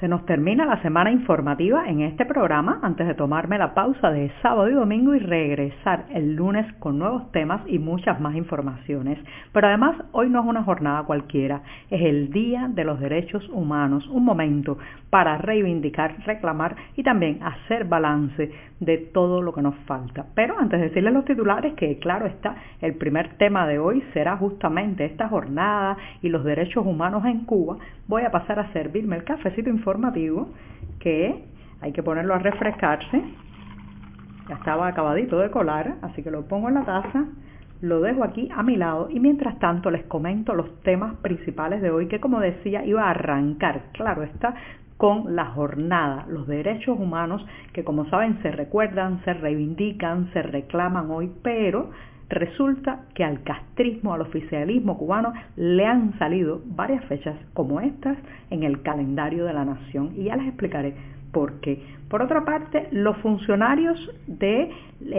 se nos termina la semana informativa en este programa antes de tomarme la pausa de sábado y domingo y regresar el lunes con nuevos temas y muchas más informaciones. Pero además hoy no es una jornada cualquiera, es el Día de los Derechos Humanos, un momento para reivindicar, reclamar y también hacer balance de todo lo que nos falta. Pero antes de decirles los titulares que claro está, el primer tema de hoy será justamente esta jornada y los derechos humanos en Cuba, voy a pasar a servirme el cafecito informativo que hay que ponerlo a refrescarse. Ya estaba acabadito de colar, así que lo pongo en la taza, lo dejo aquí a mi lado y mientras tanto les comento los temas principales de hoy que como decía iba a arrancar, claro está, con la jornada, los derechos humanos que como saben se recuerdan, se reivindican, se reclaman hoy, pero resulta que al castrismo, al oficialismo cubano, le han salido varias fechas como estas en el calendario de la nación y ya les explicaré por qué. Por otra parte, los funcionarios de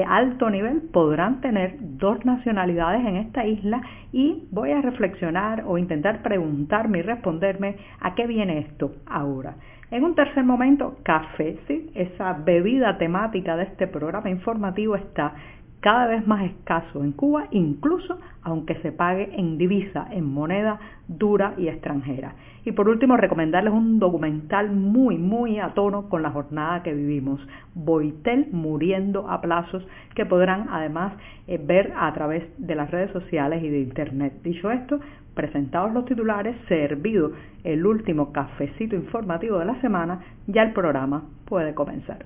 alto nivel podrán tener dos nacionalidades en esta isla y voy a reflexionar o intentar preguntarme y responderme a qué viene esto ahora. En un tercer momento, café, ¿sí? esa bebida temática de este programa informativo está cada vez más escaso en Cuba, incluso aunque se pague en divisa, en moneda dura y extranjera. Y por último, recomendarles un documental muy, muy a tono con la jornada que vivimos, Boitel muriendo a plazos, que podrán además eh, ver a través de las redes sociales y de internet. Dicho esto, presentados los titulares, servido el último cafecito informativo de la semana, ya el programa puede comenzar.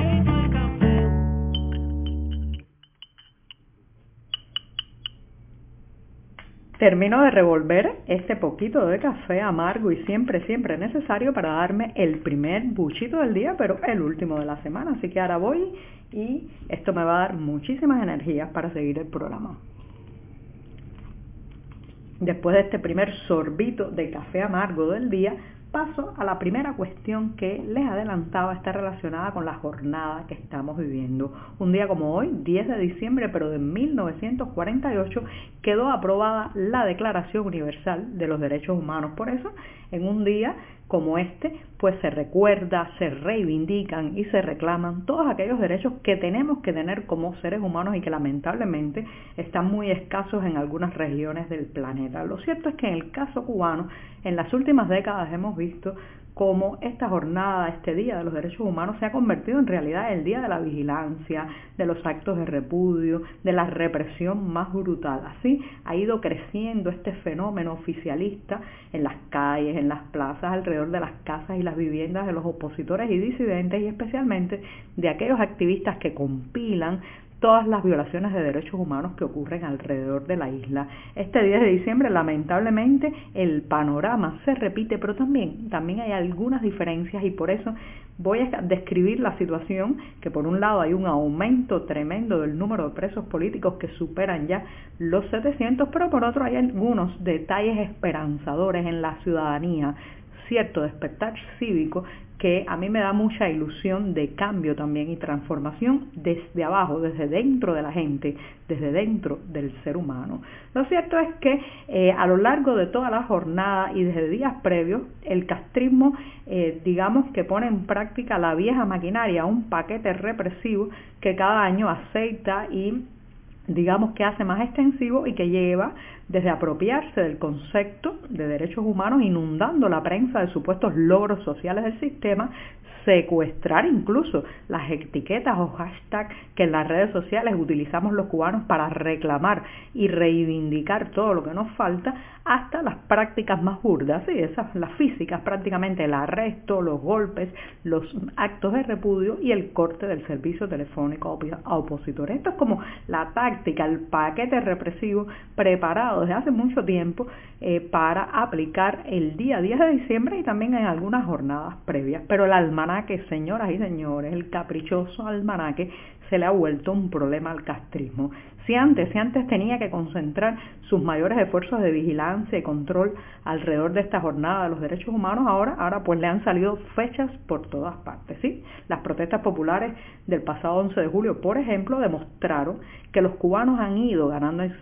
Termino de revolver este poquito de café amargo y siempre, siempre necesario para darme el primer buchito del día, pero el último de la semana. Así que ahora voy y esto me va a dar muchísimas energías para seguir el programa. Después de este primer sorbito de café amargo del día, paso a la primera cuestión que les adelantaba, está relacionada con la jornada que estamos viviendo. Un día como hoy, 10 de diciembre, pero de 1948, quedó aprobada la Declaración Universal de los Derechos Humanos. Por eso, en un día como este, pues se recuerda, se reivindican y se reclaman todos aquellos derechos que tenemos que tener como seres humanos y que lamentablemente están muy escasos en algunas regiones del planeta. Lo cierto es que en el caso cubano, en las últimas décadas hemos visto cómo esta jornada, este Día de los Derechos Humanos se ha convertido en realidad el Día de la Vigilancia, de los actos de repudio, de la represión más brutal. Así ha ido creciendo este fenómeno oficialista en las calles, en las plazas, alrededor de las casas y las viviendas de los opositores y disidentes y especialmente de aquellos activistas que compilan todas las violaciones de derechos humanos que ocurren alrededor de la isla. Este 10 de diciembre, lamentablemente, el panorama se repite, pero también, también hay algunas diferencias y por eso voy a describir la situación que por un lado hay un aumento tremendo del número de presos políticos que superan ya los 700, pero por otro hay algunos detalles esperanzadores en la ciudadanía cierto despertar cívico que a mí me da mucha ilusión de cambio también y transformación desde abajo, desde dentro de la gente, desde dentro del ser humano. Lo cierto es que eh, a lo largo de toda la jornada y desde días previos, el castrismo, eh, digamos que pone en práctica la vieja maquinaria, un paquete represivo que cada año aceita y digamos que hace más extensivo y que lleva desde apropiarse del concepto de derechos humanos inundando la prensa de supuestos logros sociales del sistema secuestrar incluso las etiquetas o hashtags que en las redes sociales utilizamos los cubanos para reclamar y reivindicar todo lo que nos falta, hasta las prácticas más burdas, sí, esas, las físicas prácticamente, el arresto, los golpes, los actos de repudio y el corte del servicio telefónico a opositores. Esto es como la táctica, el paquete represivo preparado desde hace mucho tiempo eh, para aplicar el día 10 de diciembre y también en algunas jornadas previas. Pero el almanaque, señoras y señores, el caprichoso almanaque se le ha vuelto un problema al castrismo. Si antes, si antes tenía que concentrar sus mayores esfuerzos de vigilancia y control alrededor de esta jornada de los derechos humanos, ahora, ahora pues le han salido fechas por todas partes, ¿sí? Las protestas populares del pasado 11 de julio, por ejemplo, demostraron que los cubanos han ido ganando en,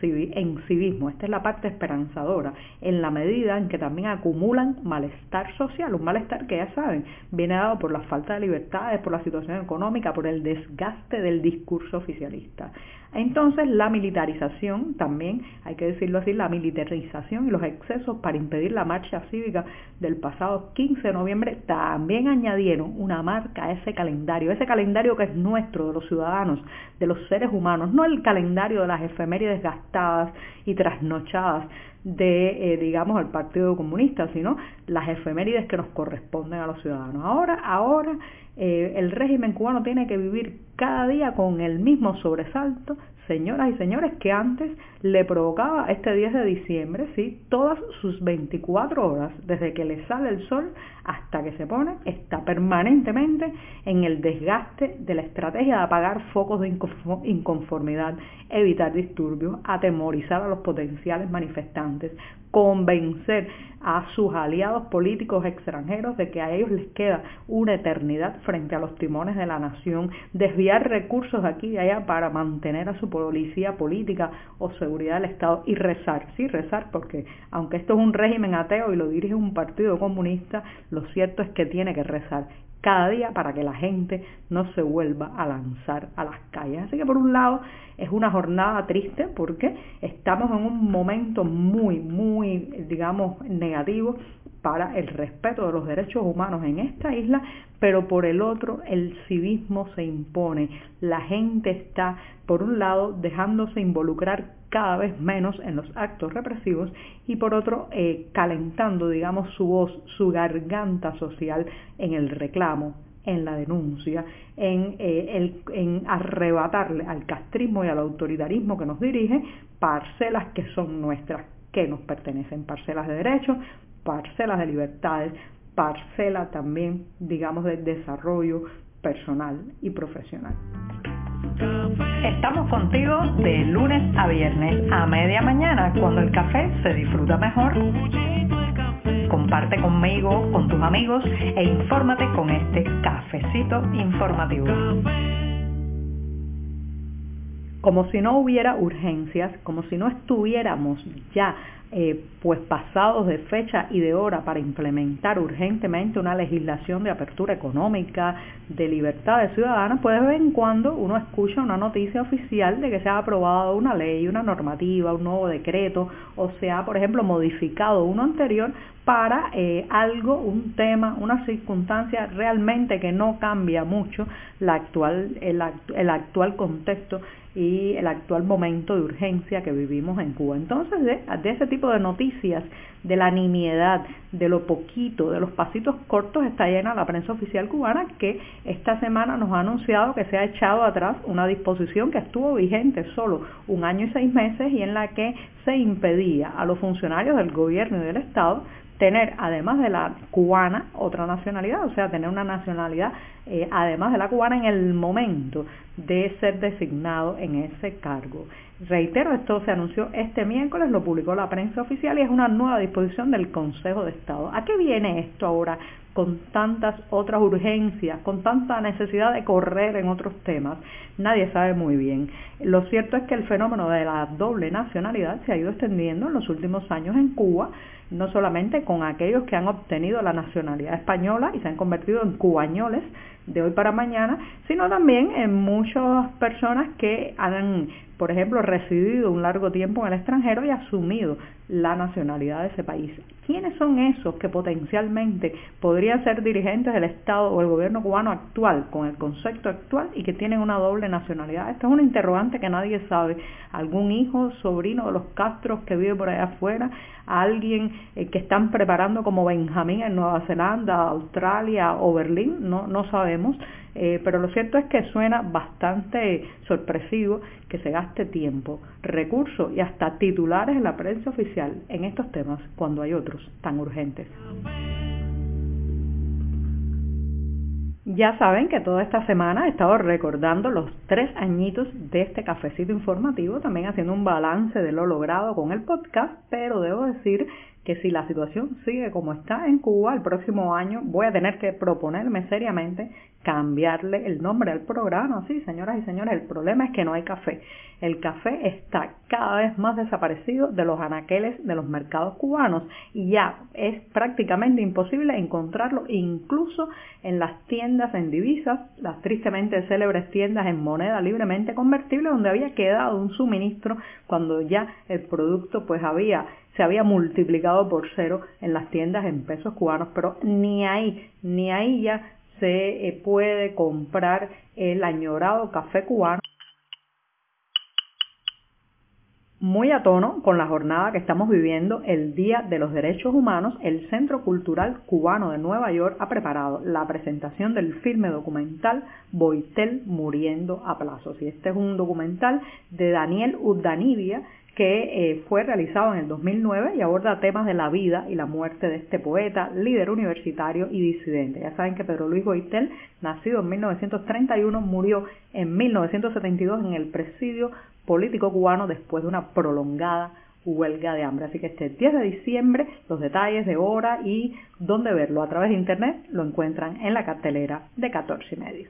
civismo, esta es la parte esperanzadora, en la medida en que también acumulan malestar social, un malestar que ya saben, viene dado por la falta de libertades, por la situación económica, por el desgaste del discurso oficialista. Entonces la militarización también, hay que decirlo así, la militarización y los excesos para impedir la marcha cívica del pasado 15 de noviembre también añadieron una marca a ese calendario, ese calendario que es nuestro, de los ciudadanos, de los seres humanos, no el calendario de las efemérides gastadas y trasnochadas de, eh, digamos, el Partido Comunista, sino las efemérides que nos corresponden a los ciudadanos. Ahora, ahora eh, el régimen cubano tiene que vivir cada día con el mismo sobresalto, señoras y señores, que antes le provocaba este 10 de diciembre, ¿sí? todas sus 24 horas, desde que le sale el sol hasta que se pone, está permanentemente en el desgaste de la estrategia de apagar focos de inconformidad, evitar disturbios, atemorizar a los potenciales manifestantes, convencer a sus aliados políticos extranjeros de que a ellos les queda una eternidad frente a los timones de la nación, desviar recursos de aquí y allá para mantener a su policía política o seguridad del Estado y rezar, sí, rezar, porque aunque esto es un régimen ateo y lo dirige un partido comunista, lo cierto es que tiene que rezar cada día para que la gente no se vuelva a lanzar a las calles. Así que por un lado es una jornada triste porque estamos en un momento muy, muy, digamos, negativo para el respeto de los derechos humanos en esta isla, pero por el otro el civismo se impone. La gente está, por un lado, dejándose involucrar cada vez menos en los actos represivos y por otro eh, calentando, digamos, su voz, su garganta social en el reclamo, en la denuncia, en, eh, en arrebatarle al castrismo y al autoritarismo que nos dirige parcelas que son nuestras, que nos pertenecen, parcelas de derechos, parcelas de libertades, parcela también, digamos, de desarrollo personal y profesional. Estamos contigo de lunes a viernes a media mañana cuando el café se disfruta mejor. Comparte conmigo, con tus amigos e infórmate con este cafecito informativo. Como si no hubiera urgencias, como si no estuviéramos ya eh, pues pasados de fecha y de hora para implementar urgentemente una legislación de apertura económica, de libertades ciudadanas, pues de vez en cuando uno escucha una noticia oficial de que se ha aprobado una ley, una normativa, un nuevo decreto, o se ha, por ejemplo, modificado uno anterior para eh, algo, un tema, una circunstancia realmente que no cambia mucho la actual, el, el actual contexto y el actual momento de urgencia que vivimos en Cuba. Entonces, de, ese tipo de noticias, de la nimiedad, de lo poquito, de los pasitos cortos, está llena la prensa oficial cubana que esta semana nos ha anunciado que se ha echado atrás una disposición que estuvo vigente solo un año y seis meses y en la que se impedía a los funcionarios del gobierno y del Estado tener, además de la cubana, otra nacionalidad, o sea, tener una nacionalidad, eh, además de la cubana, en el momento de ser designado en ese cargo. Reitero, esto se anunció este miércoles, lo publicó la prensa oficial y es una nueva disposición del Consejo de Estado. ¿A qué viene esto ahora con tantas otras urgencias, con tanta necesidad de correr en otros temas? Nadie sabe muy bien. Lo cierto es que el fenómeno de la doble nacionalidad se ha ido extendiendo en los últimos años en Cuba no solamente con aquellos que han obtenido la nacionalidad española y se han convertido en cubañoles de hoy para mañana, sino también en muchas personas que han, por ejemplo, residido un largo tiempo en el extranjero y asumido la nacionalidad de ese país. ¿Quiénes son esos que potencialmente podrían ser dirigentes del Estado o el gobierno cubano actual, con el concepto actual y que tienen una doble nacionalidad? Esto es una interrogante que nadie sabe. ¿Algún hijo, sobrino de los Castros que vive por allá afuera? ¿Alguien eh, que están preparando como Benjamín en Nueva Zelanda, Australia o Berlín? No, no sabemos. Eh, pero lo cierto es que suena bastante sorpresivo que se gaste tiempo, recursos y hasta titulares en la prensa oficial en estos temas cuando hay otros tan urgentes. Ya saben que toda esta semana he estado recordando los tres añitos de este cafecito informativo, también haciendo un balance de lo logrado con el podcast, pero debo decir que si la situación sigue como está en Cuba el próximo año, voy a tener que proponerme seriamente cambiarle el nombre al programa. Sí, señoras y señores, el problema es que no hay café. El café está cada vez más desaparecido de los anaqueles de los mercados cubanos y ya es prácticamente imposible encontrarlo incluso en las tiendas en divisas, las tristemente célebres tiendas en moneda libremente convertible donde había quedado un suministro cuando ya el producto pues había se había multiplicado por cero en las tiendas en pesos cubanos, pero ni ahí, ni ahí ya se eh, puede comprar el añorado café cubano. Muy a tono con la jornada que estamos viviendo, el Día de los Derechos Humanos, el Centro Cultural Cubano de Nueva York ha preparado la presentación del filme documental Boitel Muriendo a Plazos. Y este es un documental de Daniel Urdanibia, que eh, fue realizado en el 2009 y aborda temas de la vida y la muerte de este poeta, líder universitario y disidente. Ya saben que Pedro Luis Goitel, nacido en 1931, murió en 1972 en el presidio político cubano después de una prolongada huelga de hambre. Así que este 10 de diciembre los detalles de hora y dónde verlo a través de internet lo encuentran en la cartelera de 14 y medio.